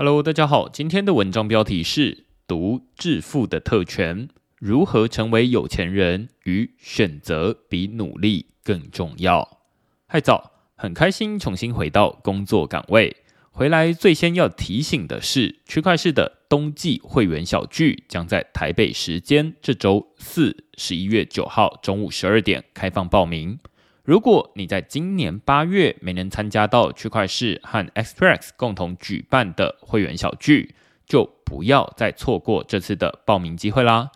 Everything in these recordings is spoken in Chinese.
Hello，大家好，今天的文章标题是“读致富的特权：如何成为有钱人与选择比努力更重要”。嗨，早，很开心重新回到工作岗位。回来最先要提醒的是，区块市的冬季会员小聚将在台北时间这周四十一月九号中午十二点开放报名。如果你在今年八月没能参加到区块市和 Xpress 共同举办的会员小聚，就不要再错过这次的报名机会啦。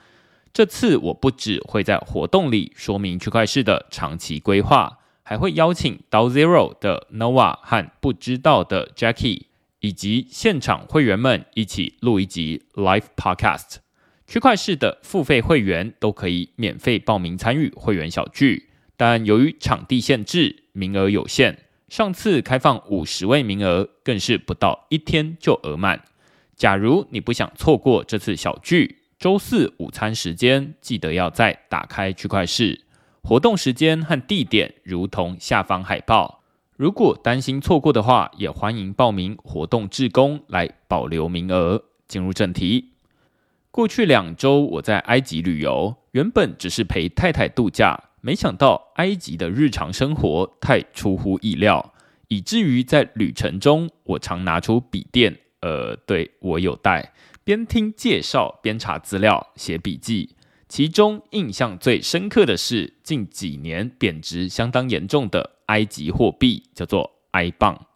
这次我不只会在活动里说明区块市的长期规划，还会邀请到 Zero 的 Nova 和不知道的 Jackie，以及现场会员们一起录一集 Live Podcast。区块市的付费会员都可以免费报名参与会员小聚。但由于场地限制，名额有限，上次开放五十位名额，更是不到一天就额满。假如你不想错过这次小聚，周四午餐时间记得要再打开区块市活动时间和地点，如同下方海报。如果担心错过的话，也欢迎报名活动志工来保留名额。进入正题，过去两周我在埃及旅游，原本只是陪太太度假。没想到埃及的日常生活太出乎意料，以至于在旅程中，我常拿出笔电，呃，对我有带，边听介绍边查资料写笔记。其中印象最深刻的是近几年贬值相当严重的埃及货币，叫做埃镑。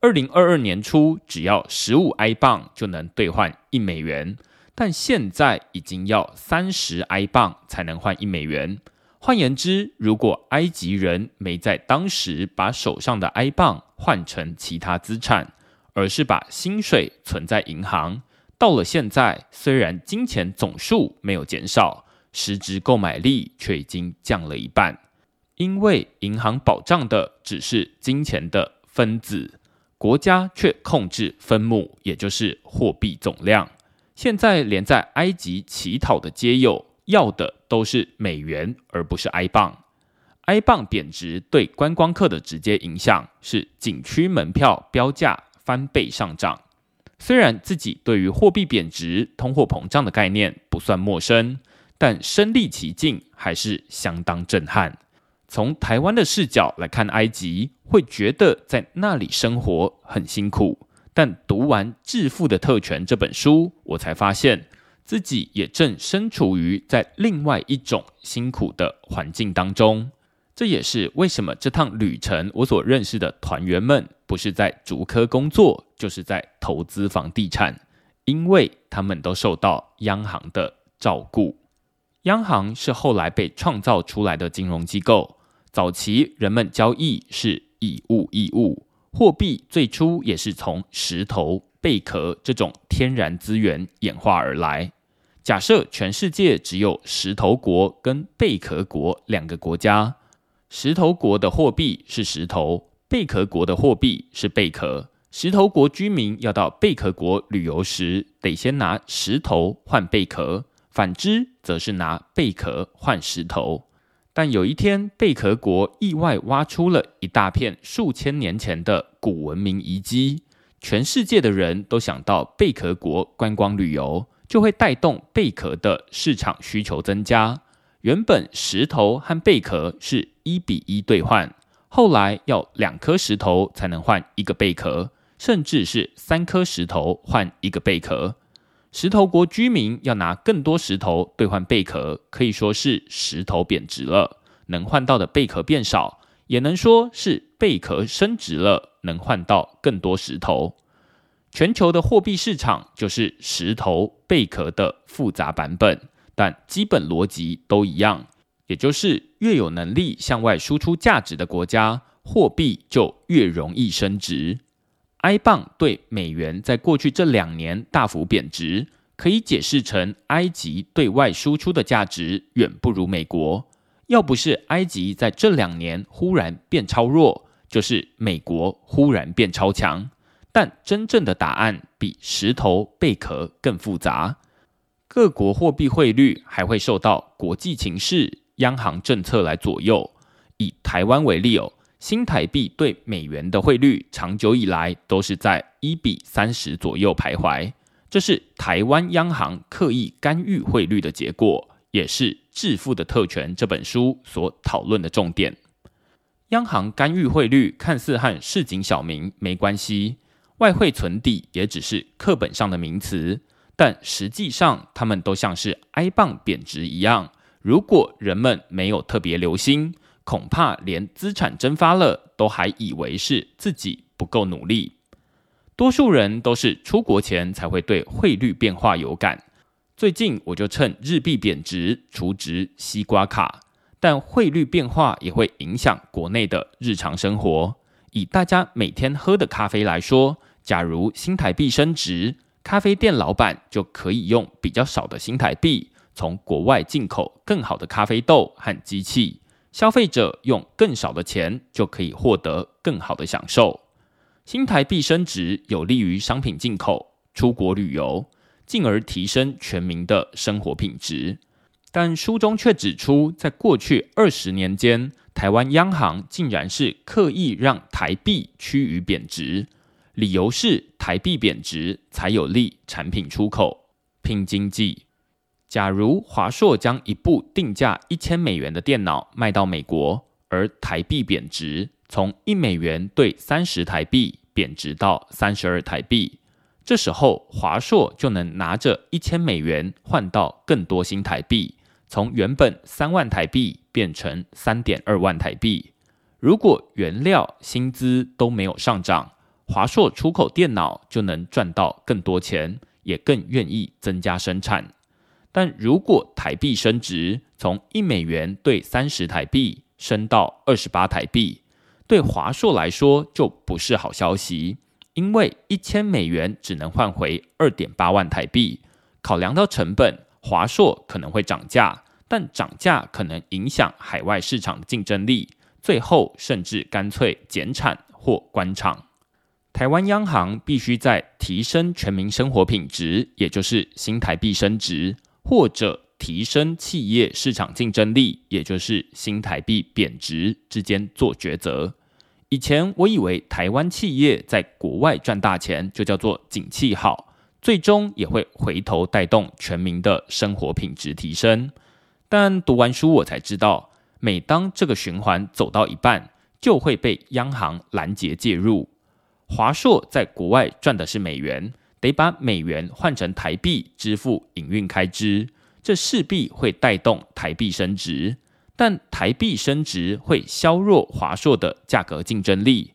二零二二年初，只要十五埃镑就能兑换一美元，但现在已经要三十埃镑才能换一美元。换言之，如果埃及人没在当时把手上的埃镑换成其他资产，而是把薪水存在银行，到了现在，虽然金钱总数没有减少，实质购买力却已经降了一半。因为银行保障的只是金钱的分子，国家却控制分母，也就是货币总量。现在连在埃及乞讨的街友。要的都是美元，而不是埃镑。埃镑贬值对观光客的直接影响是景区门票标价翻倍上涨。虽然自己对于货币贬值、通货膨胀的概念不算陌生，但身历其境还是相当震撼。从台湾的视角来看，埃及会觉得在那里生活很辛苦，但读完《致富的特权》这本书，我才发现。自己也正身处于在另外一种辛苦的环境当中，这也是为什么这趟旅程我所认识的团员们不是在竹科工作，就是在投资房地产，因为他们都受到央行的照顾。央行是后来被创造出来的金融机构，早期人们交易是以物易物，货币最初也是从石头。贝壳这种天然资源演化而来。假设全世界只有石头国跟贝壳国两个国家，石头国的货币是石头，贝壳国的货币是贝壳。石头国居民要到贝壳国旅游时，得先拿石头换贝壳；反之，则是拿贝壳换石头。但有一天，贝壳国意外挖出了一大片数千年前的古文明遗迹。全世界的人都想到贝壳国观光旅游，就会带动贝壳的市场需求增加。原本石头和贝壳是一比一兑换，后来要两颗石头才能换一个贝壳，甚至是三颗石头换一个贝壳。石头国居民要拿更多石头兑换贝壳，可以说是石头贬值了，能换到的贝壳变少。也能说是贝壳升值了，能换到更多石头。全球的货币市场就是石头贝壳的复杂版本，但基本逻辑都一样，也就是越有能力向外输出价值的国家，货币就越容易升值。埃镑对美元在过去这两年大幅贬值，可以解释成埃及对外输出的价值远不如美国。要不是埃及在这两年忽然变超弱，就是美国忽然变超强。但真正的答案比石头贝壳更复杂。各国货币汇率还会受到国际情势、央行政策来左右。以台湾为例哦，新台币对美元的汇率长久以来都是在一比三十左右徘徊，这是台湾央行刻意干预汇率的结果，也是《致富的特权》这本书所讨论的重点。央行干预汇率看似和市井小民没关系，外汇存底也只是课本上的名词，但实际上他们都像是埃镑贬值一样，如果人们没有特别留心。恐怕连资产蒸发了，都还以为是自己不够努力。多数人都是出国前才会对汇率变化有感。最近我就趁日币贬值储值西瓜卡，但汇率变化也会影响国内的日常生活。以大家每天喝的咖啡来说，假如新台币升值，咖啡店老板就可以用比较少的新台币，从国外进口更好的咖啡豆和机器。消费者用更少的钱就可以获得更好的享受。新台币升值有利于商品进口、出国旅游，进而提升全民的生活品质。但书中却指出，在过去二十年间，台湾央行竟然是刻意让台币趋于贬值，理由是台币贬值才有利产品出口、拼经济。假如华硕将一部定价一千美元的电脑卖到美国，而台币贬值，从一美元兑三十台币贬值到三十二台币，这时候华硕就能拿着一千美元换到更多新台币，从原本三万台币变成三点二万台币。如果原料、薪资都没有上涨，华硕出口电脑就能赚到更多钱，也更愿意增加生产。但如果台币升值，从一美元兑三十台币升到二十八台币，对华硕来说就不是好消息，因为一千美元只能换回二点八万台币。考量到成本，华硕可能会涨价，但涨价可能影响海外市场的竞争力，最后甚至干脆减产或关厂。台湾央行必须在提升全民生活品质，也就是新台币升值。或者提升企业市场竞争力，也就是新台币贬值之间做抉择。以前我以为台湾企业在国外赚大钱就叫做景气好，最终也会回头带动全民的生活品质提升。但读完书我才知道，每当这个循环走到一半，就会被央行拦截介入。华硕在国外赚的是美元。得把美元换成台币支付营运开支，这势必会带动台币升值，但台币升值会削弱华硕的价格竞争力，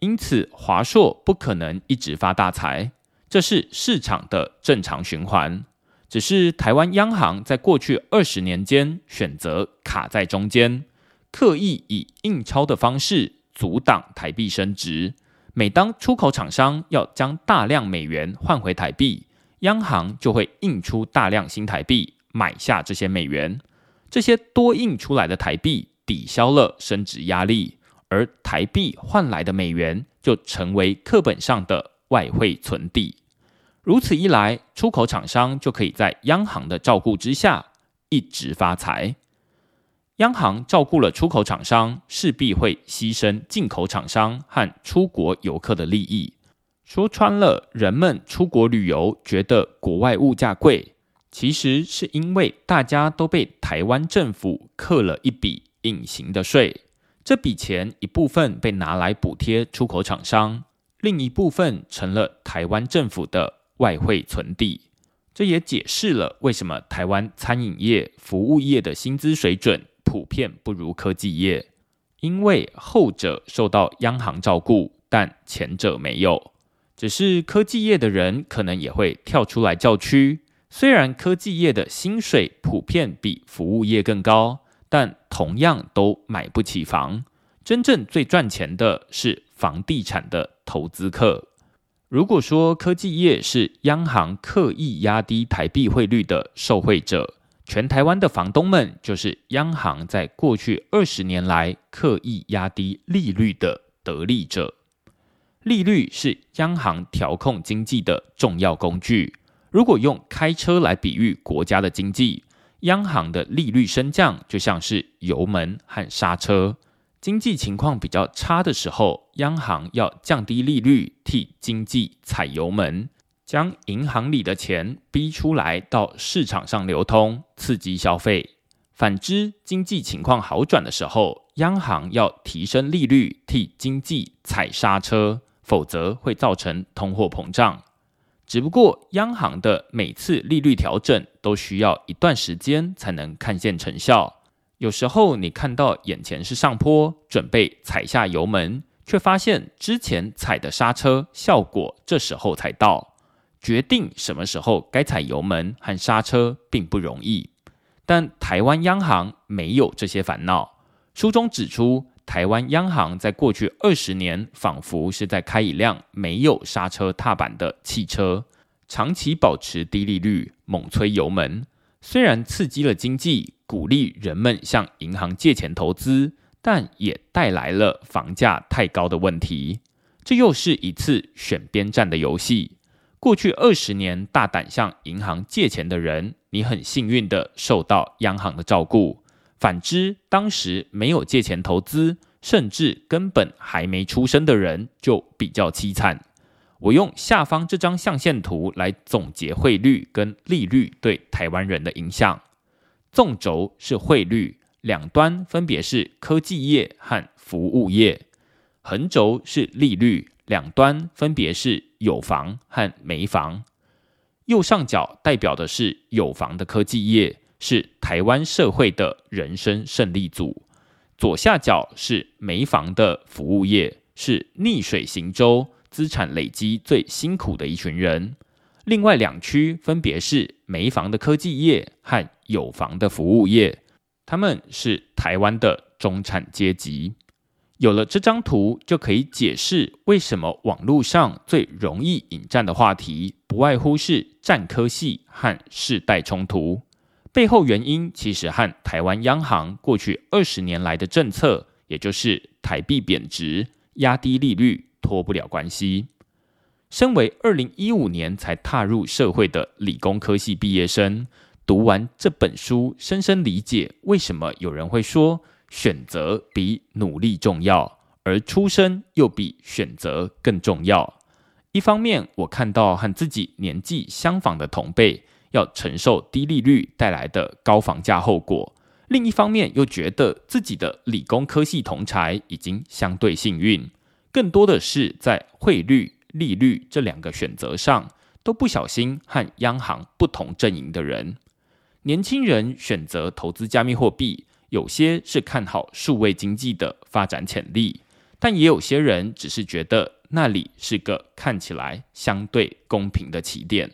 因此华硕不可能一直发大财，这是市场的正常循环。只是台湾央行在过去二十年间选择卡在中间，刻意以印钞的方式阻挡台币升值。每当出口厂商要将大量美元换回台币，央行就会印出大量新台币买下这些美元。这些多印出来的台币抵消了升值压力，而台币换来的美元就成为课本上的外汇存底。如此一来，出口厂商就可以在央行的照顾之下一直发财。央行照顾了出口厂商，势必会牺牲进口厂商和出国游客的利益。说穿了，人们出国旅游觉得国外物价贵，其实是因为大家都被台湾政府课了一笔隐形的税。这笔钱一部分被拿来补贴出口厂商，另一部分成了台湾政府的外汇存底。这也解释了为什么台湾餐饮业、服务业的薪资水准。普遍不如科技业，因为后者受到央行照顾，但前者没有。只是科技业的人可能也会跳出来叫屈。虽然科技业的薪水普遍比服务业更高，但同样都买不起房。真正最赚钱的是房地产的投资客。如果说科技业是央行刻意压低台币汇率的受惠者，全台湾的房东们就是央行在过去二十年来刻意压低利率的得利者。利率是央行调控经济的重要工具。如果用开车来比喻国家的经济，央行的利率升降就像是油门和刹车。经济情况比较差的时候，央行要降低利率，替经济踩油门，将银行里的钱逼出来到市场上流通，刺激消费。反之，经济情况好转的时候，央行要提升利率，替经济踩刹车，否则会造成通货膨胀。只不过，央行的每次利率调整都需要一段时间才能看见成效。有时候，你看到眼前是上坡，准备踩下油门，却发现之前踩的刹车效果这时候才到。决定什么时候该踩油门和刹车并不容易。但台湾央行没有这些烦恼。书中指出，台湾央行在过去二十年仿佛是在开一辆没有刹车踏板的汽车，长期保持低利率，猛催油门。虽然刺激了经济，鼓励人们向银行借钱投资，但也带来了房价太高的问题。这又是一次选边站的游戏。过去二十年，大胆向银行借钱的人，你很幸运的受到央行的照顾；反之，当时没有借钱投资，甚至根本还没出生的人，就比较凄惨。我用下方这张象限图来总结汇率跟利率对台湾人的影响。纵轴是汇率，两端分别是科技业和服务业；横轴是利率。两端分别是有房和没房，右上角代表的是有房的科技业，是台湾社会的人生胜利组；左下角是没房的服务业，是逆水行舟、资产累积最辛苦的一群人。另外两区分别是没房的科技业和有房的服务业，他们是台湾的中产阶级。有了这张图，就可以解释为什么网络上最容易引战的话题，不外乎是战科系和世代冲突。背后原因其实和台湾央行过去二十年来的政策，也就是台币贬值、压低利率脱不了关系。身为二零一五年才踏入社会的理工科系毕业生，读完这本书，深深理解为什么有人会说。选择比努力重要，而出身又比选择更重要。一方面，我看到和自己年纪相仿的同辈要承受低利率带来的高房价后果；另一方面，又觉得自己的理工科系同才已经相对幸运，更多的是在汇率、利率这两个选择上都不小心和央行不同阵营的人。年轻人选择投资加密货币。有些是看好数位经济的发展潜力，但也有些人只是觉得那里是个看起来相对公平的起点。